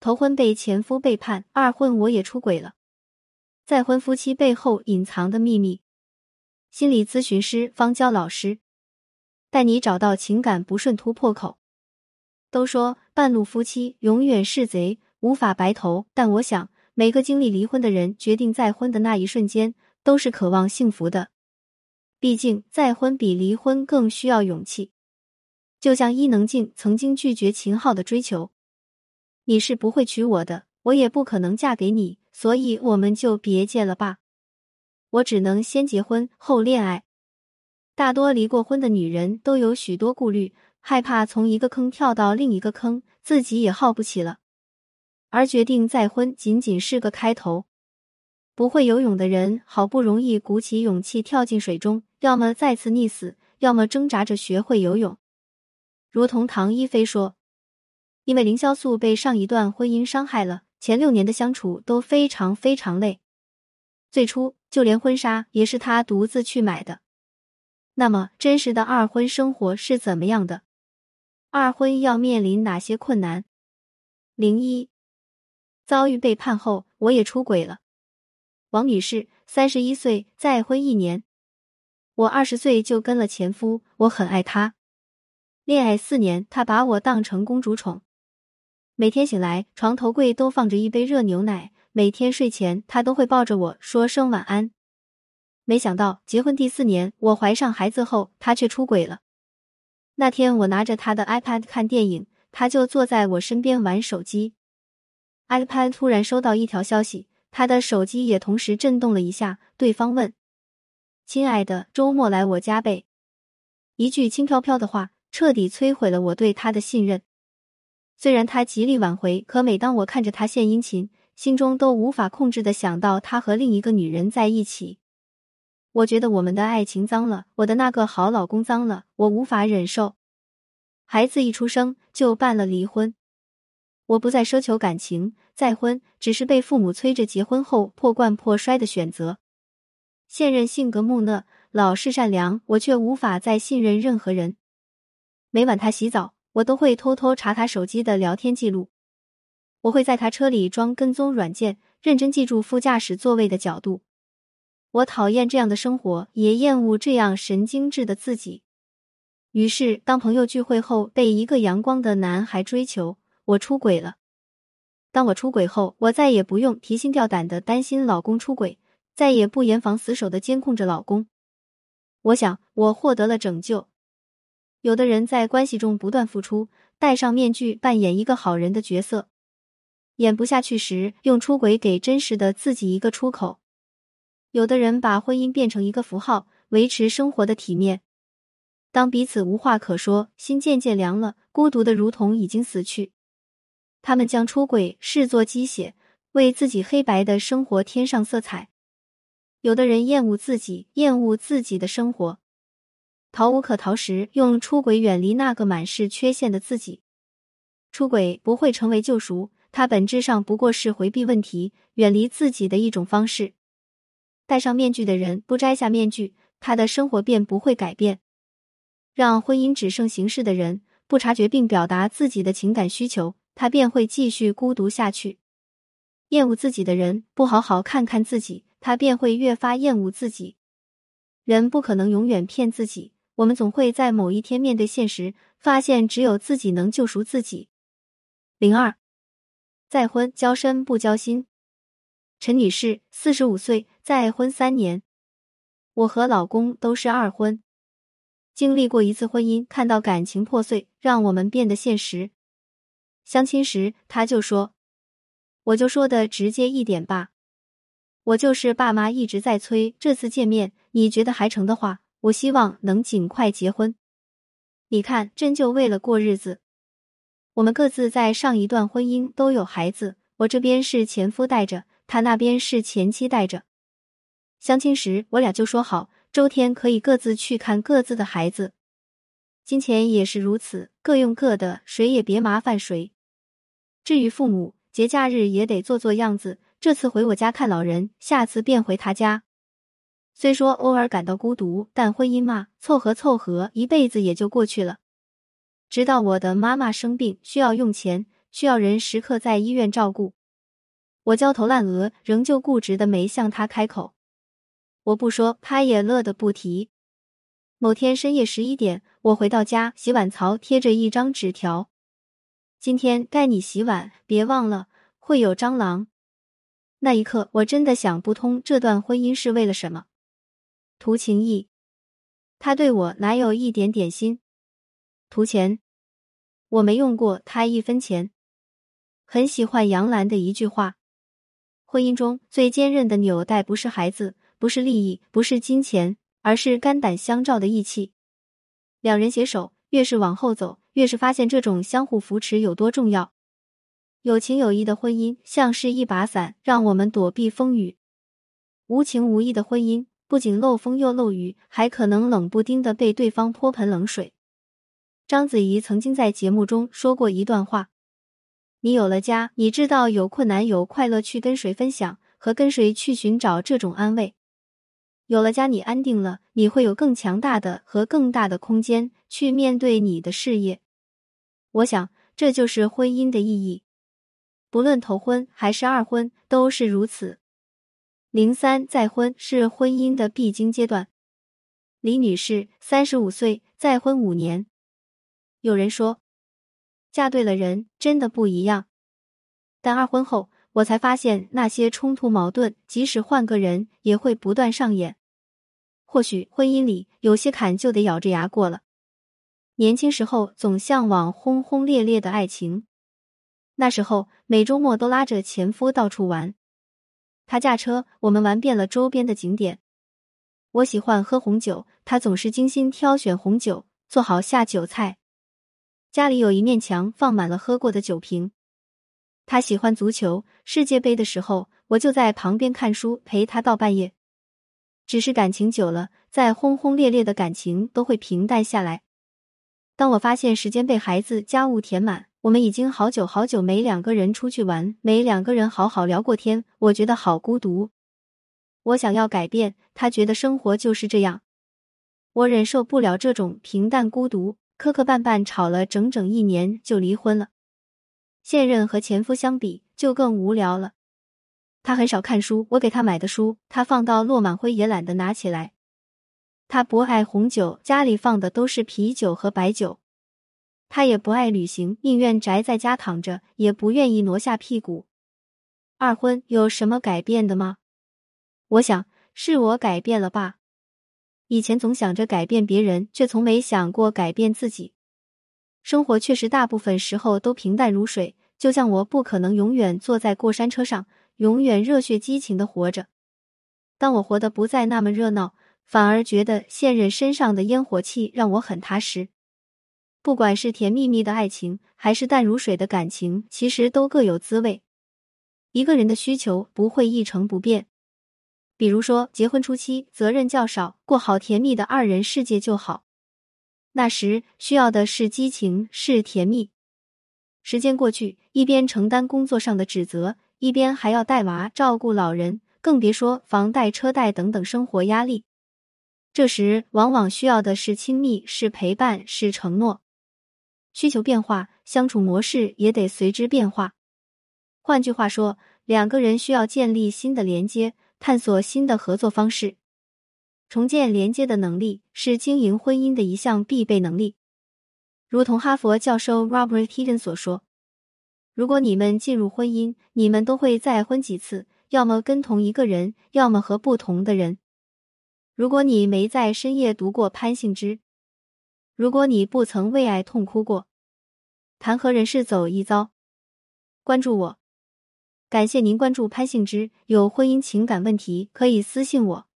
头婚被前夫背叛，二婚我也出轨了。再婚夫妻背后隐藏的秘密。心理咨询师方娇老师带你找到情感不顺突破口。都说半路夫妻永远是贼，无法白头。但我想，每个经历离婚的人，决定再婚的那一瞬间，都是渴望幸福的。毕竟，再婚比离婚更需要勇气。就像伊能静曾经拒绝秦昊的追求：“你是不会娶我的，我也不可能嫁给你，所以我们就别结了吧。我只能先结婚后恋爱。”大多离过婚的女人都有许多顾虑。害怕从一个坑跳到另一个坑，自己也耗不起了，而决定再婚仅仅是个开头。不会游泳的人好不容易鼓起勇气跳进水中，要么再次溺死，要么挣扎着学会游泳。如同唐一菲说：“因为凌潇肃被上一段婚姻伤害了，前六年的相处都非常非常累，最初就连婚纱也是他独自去买的。那么真实的二婚生活是怎么样的？”二婚要面临哪些困难？零一，遭遇背叛后，我也出轨了。王女士，三十一岁，再婚一年。我二十岁就跟了前夫，我很爱他。恋爱四年，他把我当成公主宠。每天醒来，床头柜都放着一杯热牛奶。每天睡前，他都会抱着我说声晚安。没想到，结婚第四年，我怀上孩子后，他却出轨了。那天我拿着他的 iPad 看电影，他就坐在我身边玩手机。iPad 突然收到一条消息，他的手机也同时震动了一下。对方问：“亲爱的，周末来我家呗？”一句轻飘飘的话，彻底摧毁了我对他的信任。虽然他极力挽回，可每当我看着他献殷勤，心中都无法控制的想到他和另一个女人在一起。我觉得我们的爱情脏了，我的那个好老公脏了，我无法忍受。孩子一出生就办了离婚，我不再奢求感情，再婚只是被父母催着结婚后破罐破摔的选择。现任性格木讷、老实善良，我却无法再信任任何人。每晚他洗澡，我都会偷偷查他手机的聊天记录。我会在他车里装跟踪软件，认真记住副驾驶座位的角度。我讨厌这样的生活，也厌恶这样神经质的自己。于是，当朋友聚会后被一个阳光的男孩追求，我出轨了。当我出轨后，我再也不用提心吊胆的担心老公出轨，再也不严防死守的监控着老公。我想，我获得了拯救。有的人在关系中不断付出，戴上面具扮演一个好人的角色，演不下去时，用出轨给真实的自己一个出口。有的人把婚姻变成一个符号，维持生活的体面。当彼此无话可说，心渐渐凉了，孤独的如同已经死去。他们将出轨视作鸡血，为自己黑白的生活添上色彩。有的人厌恶自己，厌恶自己的生活，逃无可逃时，用出轨远离那个满是缺陷的自己。出轨不会成为救赎，它本质上不过是回避问题、远离自己的一种方式。戴上面具的人不摘下面具，他的生活便不会改变。让婚姻只剩形式的人不察觉并表达自己的情感需求，他便会继续孤独下去。厌恶自己的人不好好看看自己，他便会越发厌恶自己。人不可能永远骗自己，我们总会在某一天面对现实，发现只有自己能救赎自己。零二，再婚交身不交心。陈女士，四十五岁，再婚三年。我和老公都是二婚，经历过一次婚姻，看到感情破碎，让我们变得现实。相亲时，他就说：“我就说的直接一点吧，我就是爸妈一直在催，这次见面，你觉得还成的话，我希望能尽快结婚。你看，真就为了过日子。我们各自在上一段婚姻都有孩子，我这边是前夫带着。”他那边是前妻带着，相亲时我俩就说好，周天可以各自去看各自的孩子，金钱也是如此，各用各的，谁也别麻烦谁。至于父母，节假日也得做做样子，这次回我家看老人，下次便回他家。虽说偶尔感到孤独，但婚姻嘛，凑合凑合，一辈子也就过去了。直到我的妈妈生病需要用钱。需要人时刻在医院照顾。我焦头烂额，仍旧固执的没向他开口。我不说，他也乐得不提。某天深夜十一点，我回到家，洗碗槽贴着一张纸条：“今天该你洗碗，别忘了会有蟑螂。”那一刻，我真的想不通这段婚姻是为了什么。图情意，他对我哪有一点点心？图钱，我没用过他一分钱。很喜欢杨澜的一句话：婚姻中最坚韧的纽带，不是孩子，不是利益，不是金钱，而是肝胆相照的义气。两人携手，越是往后走，越是发现这种相互扶持有多重要。有情有义的婚姻像是一把伞，让我们躲避风雨；无情无义的婚姻不仅漏风又漏雨，还可能冷不丁的被对方泼盆冷水。章子怡曾经在节目中说过一段话：“你有了家，你知道有困难有快乐去跟谁分享，和跟谁去寻找这种安慰。有了家，你安定了，你会有更强大的和更大的空间去面对你的事业。我想，这就是婚姻的意义。”不论头婚还是二婚，都是如此。零三再婚是婚姻的必经阶段。李女士三十五岁，再婚五年。有人说，嫁对了人真的不一样。但二婚后，我才发现那些冲突矛盾，即使换个人也会不断上演。或许婚姻里有些坎就得咬着牙过了。年轻时候总向往轰轰烈烈的爱情。那时候每周末都拉着前夫到处玩，他驾车，我们玩遍了周边的景点。我喜欢喝红酒，他总是精心挑选红酒，做好下酒菜。家里有一面墙放满了喝过的酒瓶。他喜欢足球，世界杯的时候我就在旁边看书，陪他到半夜。只是感情久了，再轰轰烈烈的感情都会平淡下来。当我发现时间被孩子、家务填满。我们已经好久好久没两个人出去玩，没两个人好好聊过天，我觉得好孤独。我想要改变，他觉得生活就是这样，我忍受不了这种平淡孤独，磕磕绊绊吵了整整一年就离婚了。现任和前夫相比就更无聊了，他很少看书，我给他买的书，他放到落满灰也懒得拿起来。他不爱红酒，家里放的都是啤酒和白酒。他也不爱旅行，宁愿宅在家躺着，也不愿意挪下屁股。二婚有什么改变的吗？我想是我改变了吧。以前总想着改变别人，却从没想过改变自己。生活确实大部分时候都平淡如水，就像我不可能永远坐在过山车上，永远热血激情的活着。当我活得不再那么热闹，反而觉得现任身上的烟火气让我很踏实。不管是甜蜜蜜的爱情，还是淡如水的感情，其实都各有滋味。一个人的需求不会一成不变。比如说，结婚初期责任较少，过好甜蜜的二人世界就好。那时需要的是激情，是甜蜜。时间过去，一边承担工作上的指责，一边还要带娃、照顾老人，更别说房贷、车贷等等生活压力。这时，往往需要的是亲密，是陪伴，是承诺。需求变化，相处模式也得随之变化。换句话说，两个人需要建立新的连接，探索新的合作方式。重建连接的能力是经营婚姻的一项必备能力。如同哈佛教授 Robert Kegan 所说：“如果你们进入婚姻，你们都会再婚几次，要么跟同一个人，要么和不同的人。如果你没在深夜读过潘幸之，如果你不曾为爱痛哭过。”谈何人世走一遭？关注我，感谢您关注潘幸之。有婚姻情感问题可以私信我。